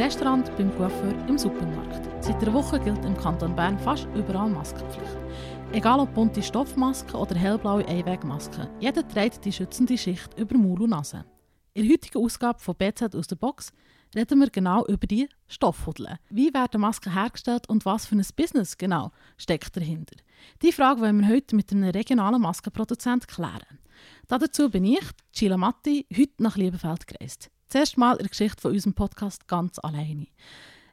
Restaurant, beim Coiffeur, im Supermarkt. Seit einer Woche gilt im Kanton Bern fast überall Maskenpflicht. Egal ob bunte Stoffmasken oder hellblaue Einwegmasken, jeder trägt die schützende Schicht über Maul und Nase. In der heutigen Ausgabe von BZ aus der Box reden wir genau über die Stoffhudeln. Wie werden Masken hergestellt und was für ein Business genau steckt dahinter? Die Frage wollen wir heute mit einem regionalen Maskenproduzent klären. Dazu bin ich, Sheila Matti, heute nach Liebefeld gereist. Zuerst mal in der Geschichte von unserem Podcast ganz alleine.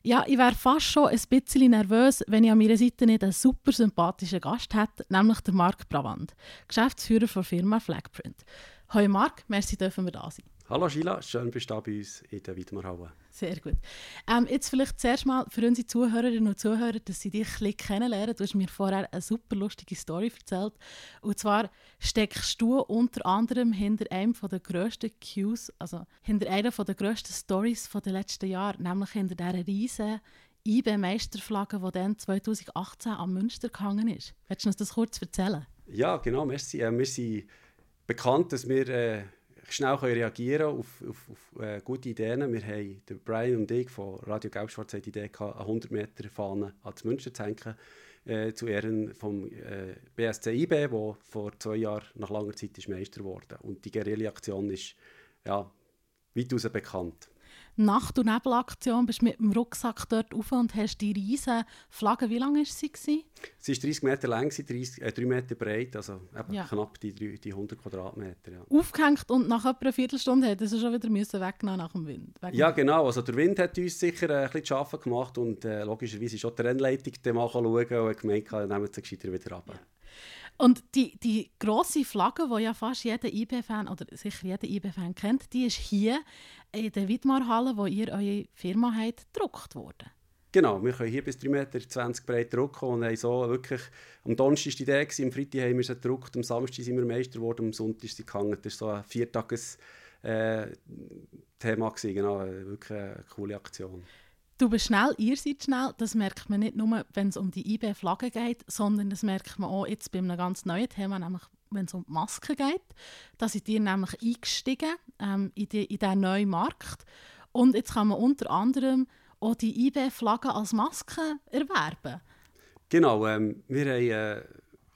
Ja, ich wäre fast schon ein bisschen nervös, wenn ich an meiner Seite nicht einen super sympathischen Gast hätte, nämlich der Marc Bravand, Geschäftsführer der Firma Flagprint. Hallo Marc, merci, dürfen wir da sein. Hallo Sheila, schön bist du da bei uns in der Widmerhalle. Sehr gut. Ähm, jetzt vielleicht zuerst mal für unsere Zuhörerinnen und Zuhörer, dass sie dich ein bisschen kennenlernen. Du hast mir vorher eine super lustige Story erzählt. Und zwar steckst du unter anderem hinter einem der grössten Cues, also hinter einer der grössten Stories der letzten Jahre, nämlich hinter dieser riesen IB-Meisterflagge, die dann 2018 am Münster gehangen ist. Willst du uns das kurz erzählen? Ja, genau, merci. Äh, wir sind bekannt, dass wir... Äh schnell reagieren auf, auf, auf äh, gute Ideen. Wir haben, Brian und ich von Radio Gelbschwarz die Idee gehabt, eine 100 Meter Fahne ans München zu hängen, äh, zu Ehren vom äh, BSC IB, der vor zwei Jahren nach langer Zeit ist Meister wurde. Und die Guerilla-Aktion ist ja, weitaus bekannt. Nacht- und Nebelaktion bist du mit dem Rucksack dort rauf und hast die riesen Flagge, wie lang war sie? Sie war 30 Meter lang, 30, äh, 3 Meter breit, also ja. knapp die, die 100 Quadratmeter. Ja. Aufgehängt und nach etwa einer Viertelstunde hätte sie schon wieder müssen wegnehmen nach dem Wind. Ja genau, also der Wind hat uns sicher äh, ein bisschen zu arbeiten gemacht und äh, logischerweise schon die Rennleitung mal schauen und gemeint, nehmen sie wieder runter. Ja. Und die, die grosse Flagge, die ja fast jeder IB-Fan, oder sicher jeder IB-Fan kennt, die ist hier in der Widmarhalle, wo ihr eure Firma habt, gedruckt worden. Genau, wir können hier bis 3,20 Meter breit drucken und haben so wirklich, am Donnerstag war die Idee, am Freitag haben wir sie gedruckt, am Samstag sind wir Meister geworden, am Sonntag ist sie gehangen. Das war so ein viertages äh, genau, wirklich eine coole Aktion. Du bist schnell, ihr seid schnell. Das merkt man nicht nur, wenn es um die IB-Flagge geht, sondern das merkt man auch jetzt bei einem ganz neuen Thema, nämlich wenn es um die Masken geht. Da seid ihr nämlich eingestiegen ähm, in, die, in diesen neuen Markt. Und jetzt kann man unter anderem auch die IB-Flagge als Maske erwerben. Genau, ähm, wir haben... Äh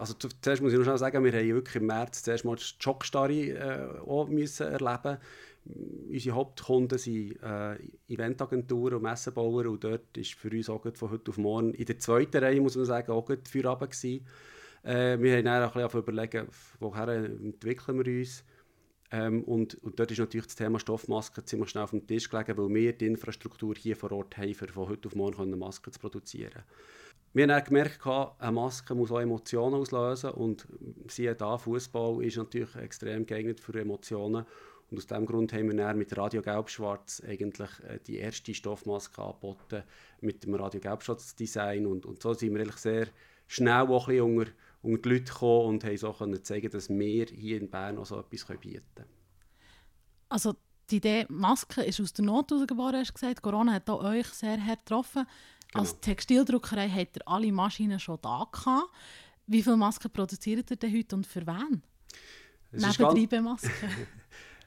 also zuerst muss ich noch sagen, wir haben wirklich im März zuerst mal die Schockstarre äh, auch müssen erleben Unsere Hauptkunden sind äh, Eventagenturen und Messenbauer und dort ist für uns auch von heute auf morgen in der zweiten Reihe, muss man sagen, auch für Abend. Äh, wir haben dann auch ein überlegen, woher entwickeln wir uns. Ähm, und, und dort ist natürlich das Thema Stoffmasken ziemlich schnell auf dem Tisch gelegen, weil wir die Infrastruktur hier vor Ort haben, um von heute auf morgen Masken zu produzieren. Wir haben dann gemerkt, eine Maske muss auch Emotionen auslösen und siehe da, Fußball ist natürlich extrem geeignet für Emotionen und aus diesem Grund haben wir dann mit Radio Gelb-Schwarz eigentlich äh, die erste Stoffmaske angeboten mit dem Radio Gelb-Schwarz-Design. Und, und so sind wir eigentlich sehr schnell auch ein unter, unter die Leute gekommen und haben so können zeigen, dass wir hier in Bern auch so etwas bieten können. Also die Idee Maske ist aus der Not herausgeboren, hast du gesagt. Corona hat auch euch sehr hart getroffen. Genau. Als Textildruckerei habt ihr alle Maschinen schon da gehabt. Wie viele Masken produziert ihr denn heute und für wen? Neben drei Masken.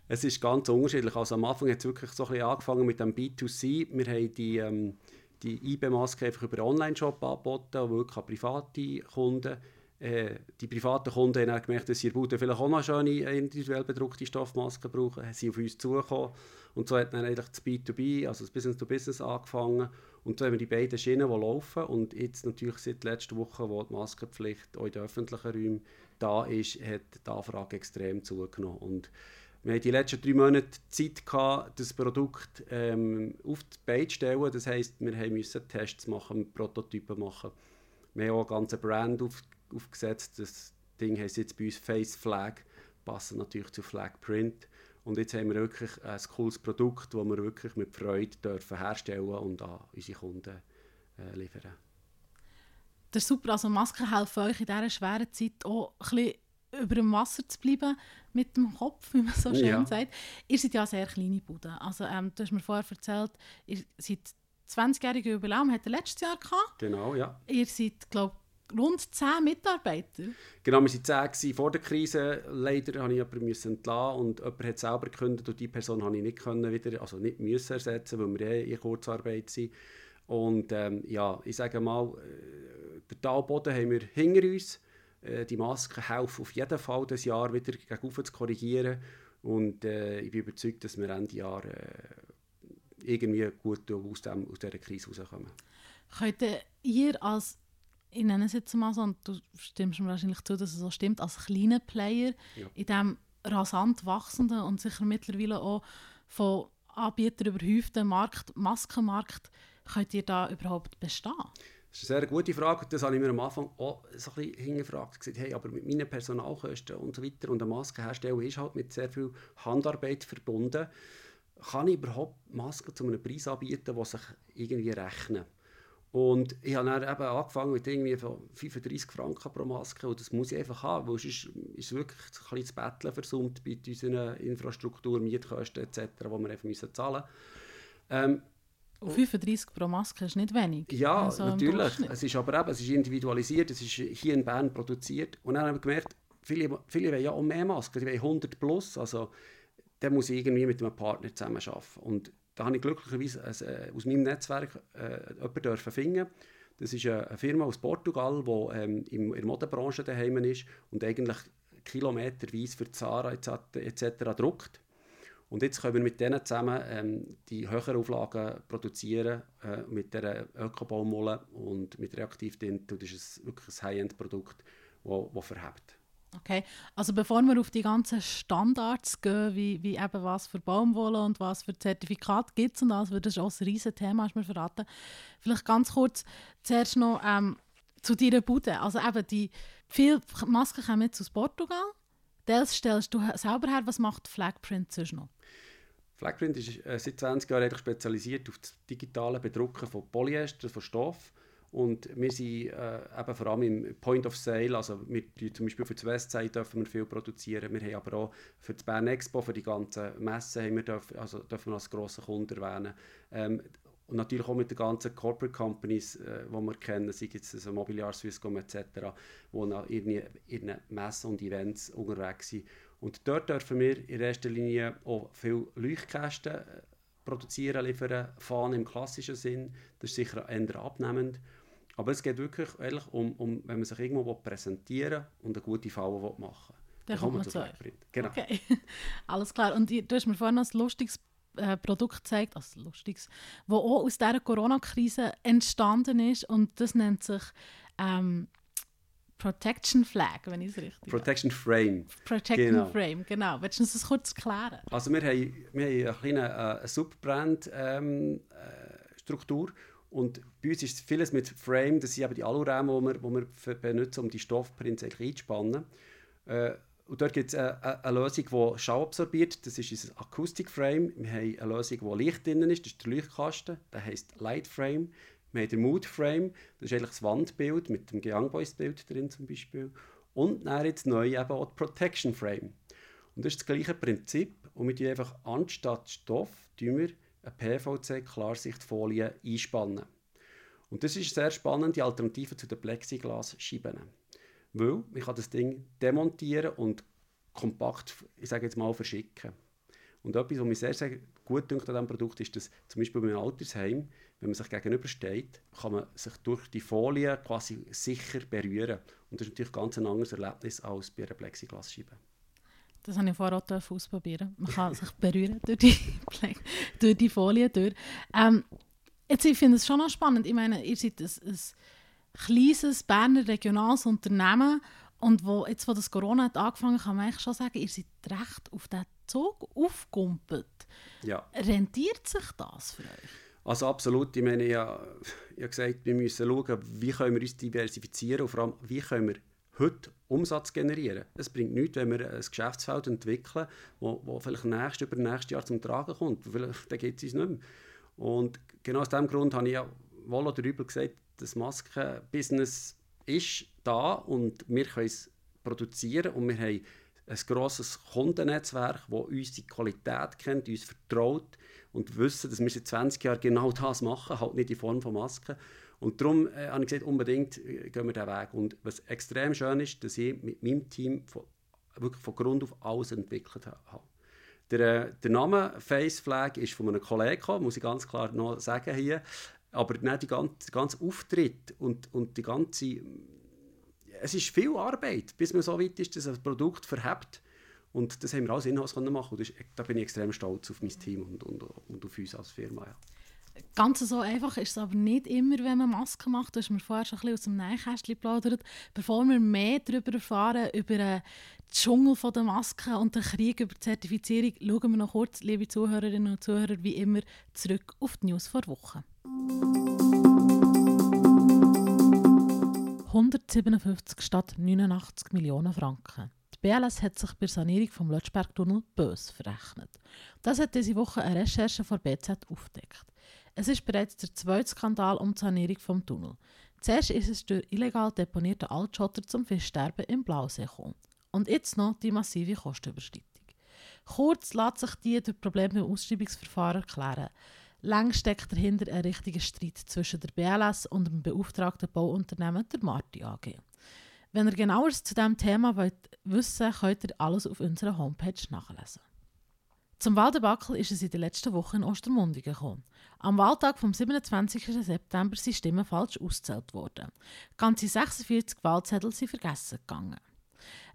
Es ist ganz unterschiedlich. Also am Anfang hat es wirklich so ein bisschen angefangen mit dem B2C. Wir haben die, ähm, die IB-Maske einfach über Online-Shop angeboten, wirklich an private Kunden. Äh, die privaten Kunden haben gemerkt, dass sie vielleicht auch noch schöne individuell bedruckte Stoffmasken brauchen, Sie sind auf uns zugekommen. Und so hat dann eigentlich das B2B, also das Business-to-Business angefangen. Und so haben wir die beiden Schienen, die laufen. Und jetzt natürlich seit letzter Woche, wo die Maskenpflicht auch in den öffentlichen Räumen da ist, hat die Anfrage extrem zugenommen. Und wir hatten die letzten drei Monate Zeit, gehabt, das Produkt ähm, auf die Beine zu stellen. Das heisst, wir mussten Tests machen, Prototypen machen. Wir haben auch eine ganze Brand auf, aufgesetzt. Das Ding heisst jetzt bei uns Face Flag, passend natürlich zu Flag Print. Und jetzt haben wir wirklich ein cooles Produkt, das wir wirklich mit Freude dürfen herstellen und an unsere Kunden äh, liefern. Das ist super. Also Masken helfen euch in dieser schweren Zeit auch ein bisschen über dem Wasser zu bleiben mit dem Kopf, wie man so schön ja. sagt. Ihr seid ja sehr kleine Bude. Also, ähm, du hast mir vorher erzählt, ihr seid 20-jährige Jubiläum, hat er letztes Jahr gehabt. Genau, ja. Ihr seid, glaube rund 10 Mitarbeiter? Genau, wir waren 10 vor der Krise. Leider musste ich jemanden entlassen und jemand hat selber gekündigt und die Person konnte ich nicht können wieder, also nicht müssen ersetzen, weil wir eh in Kurzarbeit sind. Und ähm, ja, ich sage mal, äh, den Talboden haben wir hinter uns. Äh, die Masken helfen auf jeden Fall, das Jahr wieder gegen zu korrigieren. Und äh, ich bin überzeugt, dass wir Ende Jahr äh, irgendwie gut aus, dem, aus dieser Krise rauskommen. Könnt ihr als, ich nenne es jetzt mal so, und du stimmst mir wahrscheinlich zu, dass es so stimmt, als kleiner Player ja. in diesem rasant wachsenden und sicher mittlerweile auch von Anbietern überhäuften Markt, Maskenmarkt, könnt ihr da überhaupt bestehen? Das ist eine sehr gute Frage. Das habe ich mir am Anfang auch so ein bisschen hingefragt. Gesagt, hey, aber mit meinen Personalkosten und so weiter und der Maskenherstellung ist halt mit sehr viel Handarbeit verbunden. Kann ich überhaupt Masken zu einem Preis anbieten, der sich irgendwie rechnet? Und ich habe dann eben angefangen mit irgendwie 35 Franken pro Maske und das muss ich einfach haben, weil sonst ist wirklich ein bisschen zu betteln versummt bei unserer Infrastruktur, Mietkosten etc., die wir einfach müssen zahlen müssen. Ähm, 35 pro Maske ist nicht wenig. Ja, also natürlich. Es ist aber eben, es ist individualisiert, es ist hier in Bern produziert. Und dann haben wir gemerkt, viele, viele wollen ja auch mehr Masken, die wollen 100 plus. Also, da muss ich irgendwie mit einem Partner zusammen arbeiten. Und da habe ich glücklicherweise äh, aus meinem Netzwerk äh, jemanden dürfen finden. Das ist eine Firma aus Portugal, die ähm, in der Modenbranche daheim ist und eigentlich kilometerweise für Zara etc. druckt. Und jetzt können wir mit denen zusammen ähm, die höheren Auflagen produzieren, äh, mit der Ökobaumwolle und mit Reaktivtinte. Das ist wirklich ein High-End-Produkt, das verhebt. Okay, also bevor wir auf die ganzen Standards gehen, wie, wie eben was für Baumwolle und was für Zertifikat gibt es und alles, weil das ist auch ein riesiges Thema, hast du mir verraten. Vielleicht ganz kurz zuerst noch ähm, zu deiner Bude. Also eben die, viele Masken kommen jetzt aus Portugal. Das stellst du selber her. Was macht Flagprint sonst noch? Flagprint ist äh, seit 20 Jahren spezialisiert auf das digitale Bedrucken von Polyester, von Stoff. Und wir sind äh, eben vor allem im Point of Sale, also wir, zum Beispiel für die Westside dürfen wir viel produzieren. Wir haben aber auch für die Bern Expo, für die ganzen Messen, haben wir dürfen, also dürfen wir als grossen Kunden erwähnen. Ähm, und natürlich auch mit den ganzen Corporate Companies, äh, die wir kennen, sei es also Mobiliar, Swisscom etc., die in ihren Messen und Events unterwegs sind. Und dort dürfen wir in erster Linie auch viele Leuchtkästen äh, produzieren, liefern, fahren im klassischen Sinn. Das ist sicher eher abnehmend. Aber es geht wirklich ehrlich um, um, wenn man sich irgendwo präsentieren und eine gute Falle machen will. Dann kommt man zu euch. Genau. Okay, alles klar. Und du hast mir vorhin ein lustiges äh, Produkt gezeigt, also lustiges, das auch aus dieser Corona-Krise entstanden ist und das nennt sich ähm, Protection Flag, wenn ich es richtig Protection Frame. Protection genau. Frame, genau. Willst du uns das kurz erklären? Also wir haben, wir haben eine kleine äh, Subbrand-Struktur ähm, äh, und bei uns ist vieles mit Frame, das sind eben die Alurahmen, die wir, die wir benutzen, um die Stoffprints einzuspannen. Äh, und dort gibt es eine, eine, Lösung, die Schau absorbiert. Das ist ein Akustikframe. Wir haben eine Lösung, wo Licht drin ist. Das ist der Leuchtkasten. Der heißt Lightframe. Wir haben den Moodframe. Das ist eigentlich das Wandbild mit dem Young Boys Bild drin zum Beispiel. Und dann jetzt neu eben auch die Protection Frame. Und das ist das gleiche Prinzip. Und wir tun einfach anstatt Stoff tun wir eine PVC-Klarsichtfolie einspannen. Und das ist eine sehr spannende Alternative zu den Plexiglas-Scheiben. Weil man kann das Ding demontieren und kompakt, ich sage jetzt mal, verschicken. Und etwas, was mir sehr, sehr gut an diesem Produkt, ist, dass zum Beispiel bei einem Altersheim, wenn man sich gegenübersteht, kann man sich durch die Folie quasi sicher berühren. Und das ist natürlich ganz ein anderes Erlebnis als bei einer Plexiglasscheibe. Das habe ich vorher auch ausprobieren. Man kann sich berühren durch die, durch die Folie durch. Ähm, jetzt, ich finde es schon noch spannend. Ich meine, ihr seid ein, ein kleines Berner regionales Unternehmen und wo, jetzt, wo das Corona hat angefangen hat, kann man eigentlich schon sagen, ihr seid recht auf diesen Zug aufgumpelt. Ja. Rentiert sich das für euch? Also absolut. Ich meine, ich habe, gesagt, wir müssen schauen, wie können wir uns diversifizieren und vor allem, wie können wir heute Umsatz generieren. Es bringt nichts, wenn wir ein Geschäftsfeld entwickeln, wo, wo vielleicht nächstes über nächstes Jahr zum Tragen kommt. Vielleicht dann geht es uns nicht mehr. Und genau aus diesem Grund habe ich ja wohl oder übel gesagt, das Maskenbusiness ist da und wir können es produzieren und wir haben ein grosses Kundennetzwerk, das unsere Qualität kennt, uns vertraut und wissen, dass wir seit 20 Jahren genau das machen, halt nicht in Form von Masken. Und darum äh, habe ich gesagt, unbedingt äh, gehen wir diesen Weg. Und was extrem schön ist, dass ich mit meinem Team von, wirklich von Grund auf alles entwickelt habe. Der, äh, der Name Face Flag ist von einem Kollegen gekommen, muss ich ganz klar noch sagen hier. Aber nicht die ganze, der ganze Auftritt und, und die ganze... Es ist viel Arbeit, bis man so weit ist, dass ein Produkt verhebt. Und das haben wir alles in-house machen. Ist, da bin ich extrem stolz auf mein Team und, und, und auf uns als Firma. Ja. Ganz so einfach ist es aber nicht immer, wenn man Masken macht. Du hast mir vorher schon ein bisschen aus dem Nähkästchen geplaudert. Bevor wir mehr darüber erfahren, über den Dschungel der Masken und den Krieg über die Zertifizierung, schauen wir noch kurz, liebe Zuhörerinnen und Zuhörer, wie immer zurück auf die News vor Woche. 157 statt 89 Millionen Franken. BLS hat sich bei der Sanierung vom Lötschbergtunnel bös verrechnet. Das hat diese Woche eine Recherche von BZ aufgedeckt. Es ist bereits der zweite Skandal um die Sanierung des Tunnels. Zuerst ist es durch illegal deponierte Altschotter zum Fischsterben im Blausee gekommen. Und jetzt noch die massive Kostenüberschreitung. Kurz lässt sich die durch Probleme im Ausschreibungsverfahren erklären. Längst steckt dahinter ein richtiger Streit zwischen der BLS und dem beauftragten Bauunternehmen der Marti AG. Wenn ihr genaueres zu diesem Thema wollt wissen könnt ihr alles auf unserer Homepage nachlesen. Zum Waldebackel ist es in der letzten Woche in Ostermundigen gekommen. Am Wahltag vom 27. September sind Stimmen falsch ausgezählt worden. Ganze 46 Wahlzettel sind vergessen gegangen.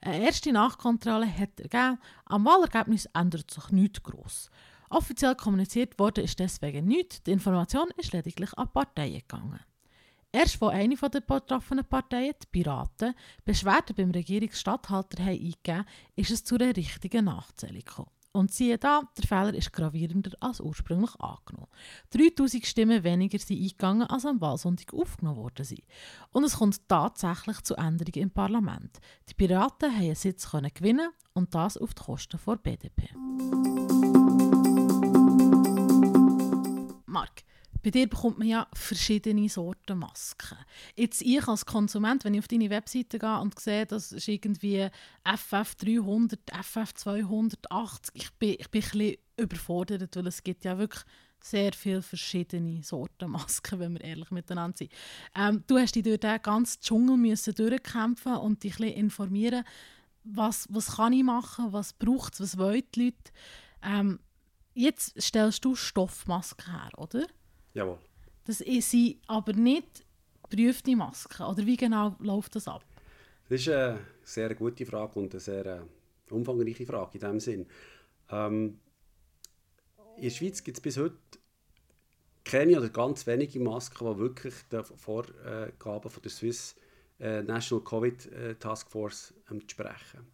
Eine erste Nachkontrolle hat ergeben, am Wahlergebnis ändert sich nichts gross. Offiziell kommuniziert wurde ist deswegen nichts, die Information ist lediglich an Parteien gegangen. Erst als eine der betroffenen Parteien, die Piraten, Beschwerden beim Regierungsstatthalter eingegeben ist es zu einer richtigen Nachzählung gekommen. Und siehe da, der Fehler ist gravierender als ursprünglich angenommen. 3000 Stimmen weniger sind eingegangen, als am Wahlsonntag aufgenommen worden sind. Und es kommt tatsächlich zu Änderungen im Parlament. Die Piraten haben einen Sitz gewinnen und das auf die Kosten der BDP. Mark, bei dir bekommt man ja verschiedene Sorten Masken. Jetzt ich als Konsument, wenn ich auf deine Webseite gehe und sehe, das ist irgendwie FF300, FF280, ich bin, ich bin ein bisschen überfordert, weil es gibt ja wirklich sehr viele verschiedene Sorten Masken, wenn wir ehrlich miteinander sind. Ähm, du hast dich durch den ganzen Dschungel müssen durchkämpfen und dich ein bisschen informieren, was, was kann ich machen, was braucht es, was wollen die Leute. Ähm, jetzt stellst du Stoffmasken her, oder? Jawohl. Das sind aber nicht geprüfte Masken. Oder wie genau läuft das ab? Das ist eine sehr gute Frage und eine sehr äh, umfangreiche Frage in diesem Sinn. Ähm, in der Schweiz gibt es bis heute keine oder ganz wenige Masken, die wirklich den Vorgaben von der Swiss äh, National Covid äh, Task Force entsprechen.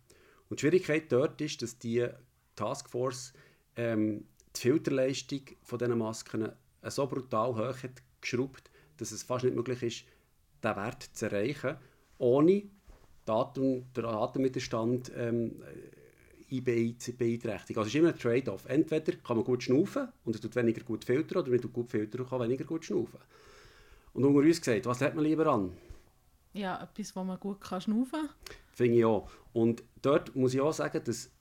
Und die Schwierigkeit dort ist, dass die Task Force ähm, die Filterleistung von diesen Masken so brutal hoch hat geschraubt, dass es fast nicht möglich ist, diesen Wert zu erreichen, ohne Datum, den Atemwiderstand ähm, zu beeinträchtigen. Also es ist immer ein Trade-off. Entweder kann man gut schnaufen und es tut weniger gut filtern, oder wenn man gut filtern und kann weniger gut schnaufen. Und unter uns gesagt, was hat man lieber an? Ja, etwas, wo man gut kann schnaufen kann. Finde ich auch. Und dort muss ich auch sagen, dass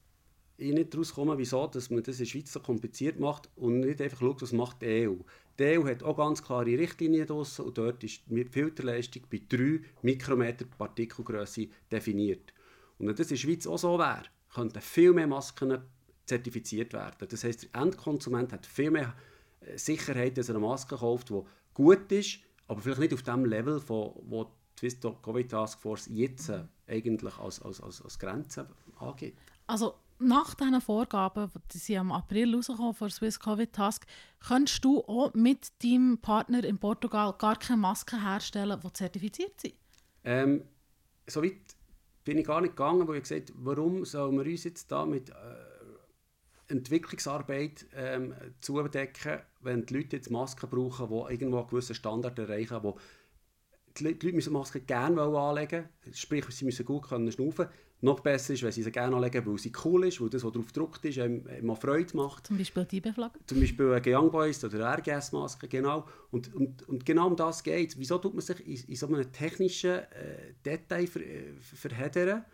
ich nicht daraus komme, wieso dass man das in der Schweiz so kompliziert macht und nicht einfach schaut, was macht die EU. Die EU hat auch ganz klare Richtlinien draussen und dort ist die Filterleistung bei 3 Mikrometer Partikelgröße definiert. Und wenn das in der Schweiz auch so wäre, könnten viel mehr Masken zertifiziert werden. Das heisst, der Endkonsument hat viel mehr äh, Sicherheit, dass er eine Maske kauft, die gut ist, aber vielleicht nicht auf dem Level, von, wo die Swiss Covid Task Force jetzt äh, eigentlich als, als, als, als Grenze angeht. Also nach diesen Vorgaben, die sind im April rausgekommen von Swiss Covid Task, kannst du auch mit deinem Partner in Portugal gar keine Masken herstellen, die zertifiziert sind? Ähm, so weit bin ich gar nicht gegangen, wo ich gesagt warum sollen wir uns jetzt da mit äh, Entwicklungsarbeit ähm, zudecken, wenn die Leute jetzt Masken brauchen, die irgendwo einen gewissen Standard erreichen, wo die Leute müssen Masken gerne anlegen sprich, sie müssen gut können schnaufen noch besser ist, wenn sie sie gerne anlegen, weil sie cool ist, weil das, was drauf gedruckt ist, einem, einem Freude macht. Zum Beispiel die Beflagge? Zum Beispiel eine Young Boys oder eine RGS-Maske, genau. Und, und, und genau um das geht es. Wieso tut man sich in, in so einem technischen äh, Detail ver, äh, verheddern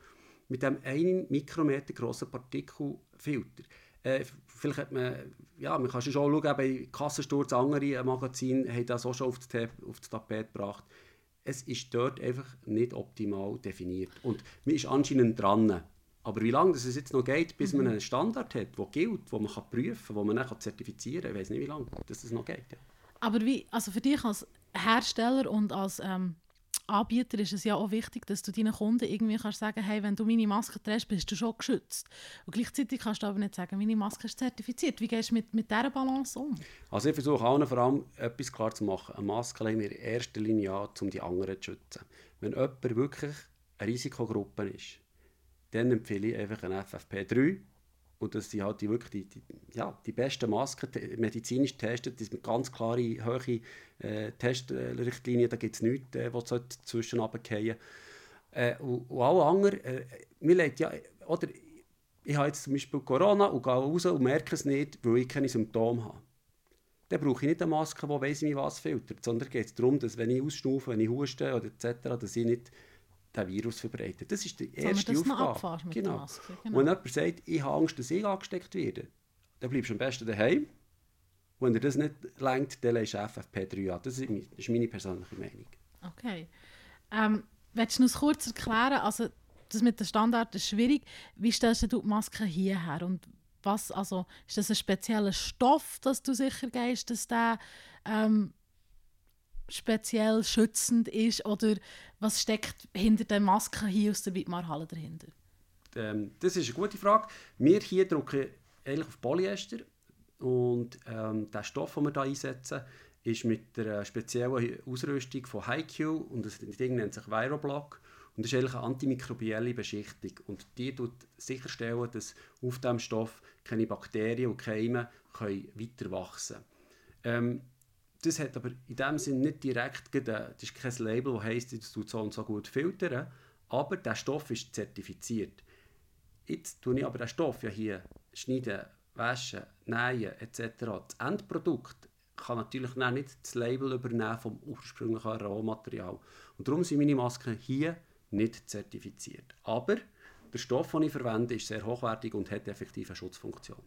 mit einem 1 Mikrometer grossen Partikelfilter? Äh, vielleicht hat man, ja, man kann schon schauen, bei Kassensturz, andere Magazine haben das auch schon auf das, auf das Tapet gebracht. Es ist dort einfach nicht optimal definiert. Und man ist anscheinend dran. Aber wie lange es jetzt noch geht, bis mhm. man einen Standard hat, der gilt, den man kann prüfen kann, den man dann zertifizieren kann, ich weiß nicht, wie lange das noch geht. Ja. Aber wie, also für dich als Hersteller und als ähm, Anbieter ist es ja auch wichtig, dass du deinen Kunden irgendwie kannst sagen hey, wenn du meine Maske trägst, bist du schon geschützt. Und gleichzeitig kannst du aber nicht sagen, meine Maske ist zertifiziert. Wie gehst du mit, mit dieser Balance um? Also ich versuche allen vor allem etwas klar zu machen. Eine Maske legen wir in erster Linie an, um die anderen zu schützen. Wenn jemand wirklich eine Risikogruppe ist, dann empfehle ich einfach eine FFP3 und das sind halt die, wirklich die, die, ja, die besten Masken, medizinisch getestet, das mit ganz klare, hohe äh, Testrichtlinien, da gibt es nichts, äh, was zwischen runterfallen äh, und, und alle anderen, äh, mir ja, oder ich habe jetzt zum Beispiel Corona und gehe raus und merke es nicht, weil ich keine Symptome habe. Dann brauche ich nicht eine Maske, die weiss wie was filtert, sondern geht es darum, dass wenn ich ausschnaufe, wenn ich huste oder etc., dass ich nicht den Virus verbreitet. Das ist die erste so, Aufgabe. Mit genau. Maske, genau. Wenn jemand sagt, ich habe Angst, dass ich angesteckt werde, dann bleibst du am besten daheim. Wenn dir das nicht lenkt, dann legst du FFP3 an. Das ist meine persönliche Meinung. Okay. Ähm, willst du uns kurz erklären, also das mit dem Standard ist schwierig. Wie stellst du die Maske hierher? Und was, also, ist das ein spezieller Stoff, dass du sicher gehst, dass der ähm, speziell schützend ist? Oder was steckt hinter den Masken hier aus der Wittmarhalle dahinter? Ähm, das ist eine gute Frage. Wir hier drucken eigentlich auf Polyester. Und ähm, der Stoff, den wir hier einsetzen, ist mit der speziellen Ausrüstung von HiQ und das Ding nennt sich Viroblock und das ist eigentlich eine antimikrobielle Beschichtung und die tut sicherstellen, dass auf dem Stoff keine Bakterien und Keime können weiter wachsen können. Ähm, das hat aber in dem Sinne nicht direkt, das ist kein Label, das heisst, das tut so und so gut filtern, aber der Stoff ist zertifiziert. Jetzt tue ich aber den Stoff ja hier schneiden, waschen, nähen etc. Das Endprodukt kann natürlich nicht das Label übernehmen vom ursprünglichen Rohmaterial. Und darum sind meine Masken hier nicht zertifiziert. Aber der Stoff, den ich verwende, ist sehr hochwertig und hat effektiv eine Schutzfunktion.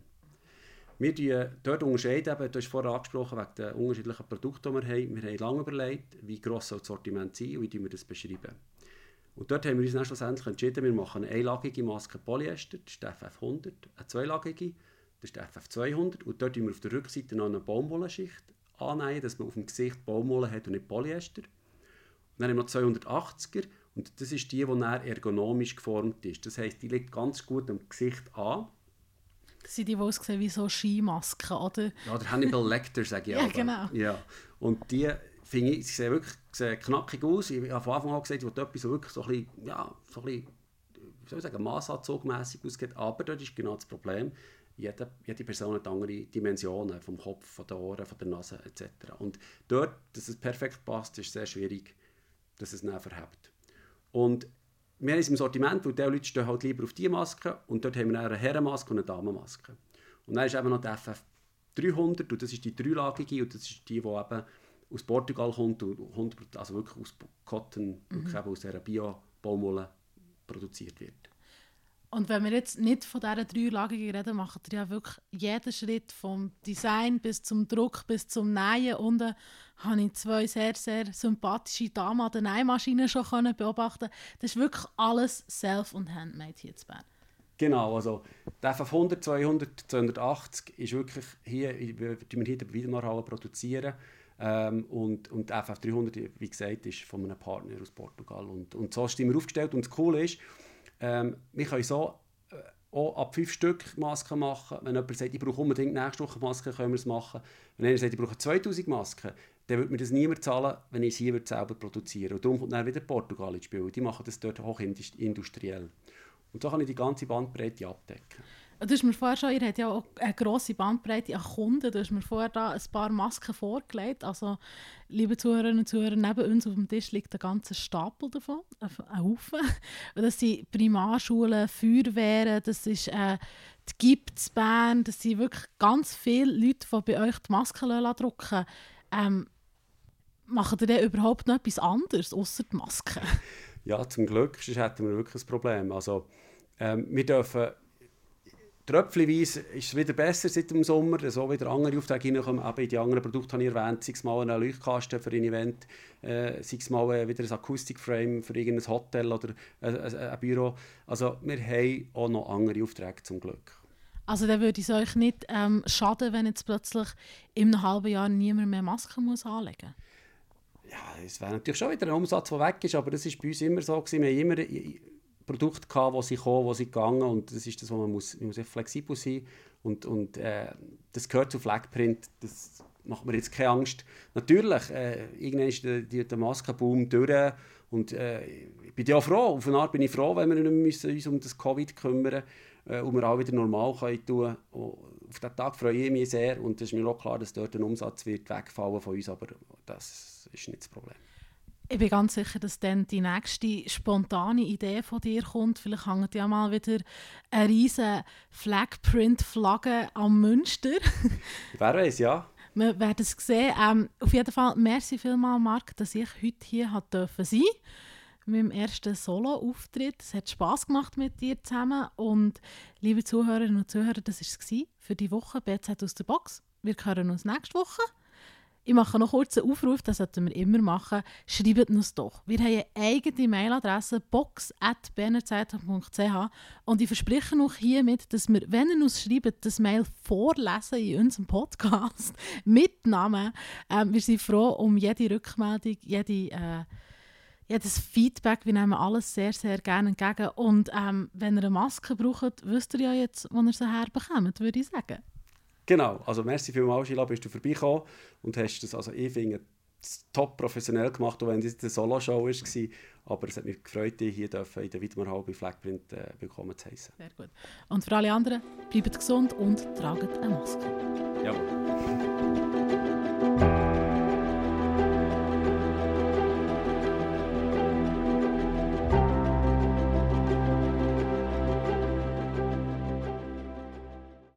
Wir die dort unterscheiden, eben, du hast vorher angesprochen, wegen den unterschiedlichen Produkten, die wir haben. Wir haben lange überlegt, wie gross soll das Sortiment sein und wie wir das beschreiben. Und dort haben wir uns dann schlussendlich entschieden, wir machen eine einlagige Maske Polyester, das ist die FF100, eine zweilagige, das ist die FF200 und dort wir auf der Rückseite noch eine Baumwollenschicht annähen, dass man auf dem Gesicht Baumwolle hat und nicht Polyester. Und dann haben wir noch 280er und das ist die, die ergonomisch geformt ist. Das heisst, die liegt ganz gut am Gesicht an das sind die, die aussehen wie so Skimasken, oder? Ja, der Hannibal Lecter, sage ich Ja, genau. Ja. Und die, finde ich, sie sehen wirklich sehen knackig aus. Ich habe von Anfang an gesagt, ich wollte etwas so wirklich so ein bisschen, ja, so ein bisschen, wie soll ich sagen, massanzugmässig ausgeht. Aber dort ist genau das Problem, jede, jede Person hat andere Dimensionen, vom Kopf, von den Ohren, von der Nase etc. Und dort, dass es perfekt passt, ist sehr schwierig, dass es nicht verhebt. Und wir haben es im Sortiment, weil die Leute stehen halt lieber auf diese Maske und dort haben wir eine Herrenmaske und eine Damenmaske. Und dann ist eben noch die FF300 und das ist die dreilagige und das ist die, die eben aus Portugal kommt und 100%, also wirklich aus Cotton, mhm. wirklich aus dieser Bio-Baumwolle produziert wird. Und wenn wir jetzt nicht von dieser dreilagigen reden, machen wir ja wirklich jeden Schritt vom Design bis zum Druck bis zum Nähen. Unten habe ich zwei sehr, sehr sympathische Damen an der Nähmaschine schon beobachten Das ist wirklich alles self- und handmade hier zu Bern. Genau, also der FF100, 200, 280 ist wirklich hier, wir hier in der Wiedemarhalle produzieren. Ähm, und, und der FF300, wie gesagt, ist von einem Partner aus Portugal. Und, und so sind wir aufgestellt. Und das Coole ist, ähm, wir können so äh, auch ab fünf Stück Masken machen. Wenn jemand sagt, ich brauche unbedingt nächste Woche Masken, können wir es machen. Wenn jemand sagt, ich brauche 2000 Masken, dann würde mir das niemand zahlen, wenn ich es hier selber produzieren. Und darum kommt dann wieder Portugal ins Spiel. Die machen das dort hochindustriell. Und so kann ich die ganze Bandbreite abdecken. Du hast mir vorher schon, ihr habt ja auch eine grosse Bandbreite an Kunden. Du hast mir vorher da ein paar Masken vorgelegt. Also, liebe Zuhörerinnen und Zuhörer, neben uns auf dem Tisch liegt ein ganzer Stapel davon, ein Haufen. Das sind Primarschulen, Feuerwehren, das ist äh, die GIPS Bern, das sind wirklich ganz viele Leute, die bei euch die Masken drucken ähm, Machen ihr denn überhaupt noch etwas anderes, außer die Masken? Ja, zum Glück, sonst hätten wir wirklich ein Problem. Also, ähm, wir dürfen tröpfchenweise ist es wieder besser seit dem Sommer, so wieder andere Aufträge reinkommen. Aber in die anderen Produkte habe ich erwähnt, sei es mal ein Leuchtkasten für ein Event, äh, sei es mal äh, wieder ein Akustikframe für irgendein Hotel oder ein, ein, ein Büro. Also wir haben auch noch andere Aufträge zum Glück. Also dann würde es euch nicht ähm, schaden, wenn jetzt plötzlich in einem halben Jahr niemand mehr Masken muss anlegen muss? Ja, es wäre natürlich schon wieder ein Umsatz, der weg ist, aber das war bei uns immer so. Gewesen. Wir haben immer Produkte gehabt, wo sie kommen, wo sie gegangen und das ist das, wo man muss, man muss flexibel sein und, und äh, das gehört zu Flagprint, das macht mir jetzt keine Angst. Natürlich, äh, irgendwann ist der, der, Maskenboom durch und äh, ich bin ja froh, auf eine Art bin ich froh, wenn wir nicht müssen uns um das Covid kümmern äh, und wir auch wieder normal können tun und Auf diesen Tag freue ich mich sehr und es ist mir auch klar, dass dort ein Umsatz wird wegfallen von uns, aber das ist nicht das Problem. Ich bin ganz sicher, dass dann die nächste spontane Idee von dir kommt. Vielleicht hängt ja mal wieder eine riesige Flagprint-Flagge am Münster. Wer weiß, ja. Wir werden es sehen. Ähm, auf jeden Fall, merci vielmals, Marc, dass ich heute hier sein durfte. Mit meinem ersten Solo-Auftritt. Es hat Spass gemacht mit dir zusammen. Und liebe Zuhörerinnen und Zuhörer, das war es für die Woche BZ aus der Box. Wir hören uns nächste Woche. Ich mache noch kurz einen Aufruf, das sollten wir immer machen. Schreibt uns doch. Wir haben eine eigene Mailadresse box.bernerzeitung.ch und ich verspreche noch hiermit, dass wir, wenn ihr uns schreibt, das Mail vorlesen in unserem Podcast mit Namen. Ähm, wir sind froh um jede Rückmeldung, jede, äh, jedes Feedback. Wir nehmen alles sehr, sehr gerne entgegen. Und ähm, wenn ihr eine Maske braucht, wisst ihr ja jetzt, wo ihr sie herbekommt, würde ich sagen. Genau, also merci vielmals, Sheila, bist du vorbeigekommen und hast das, also ich finde, top professionell gemacht, auch wenn es eine Solo-Show war. Aber es hat mich gefreut, dich hier in der Widmerhall bei Flagprint äh, willkommen zu heißen. Sehr gut. Und für alle anderen, bleibt gesund und tragt eine Maske. Jawohl.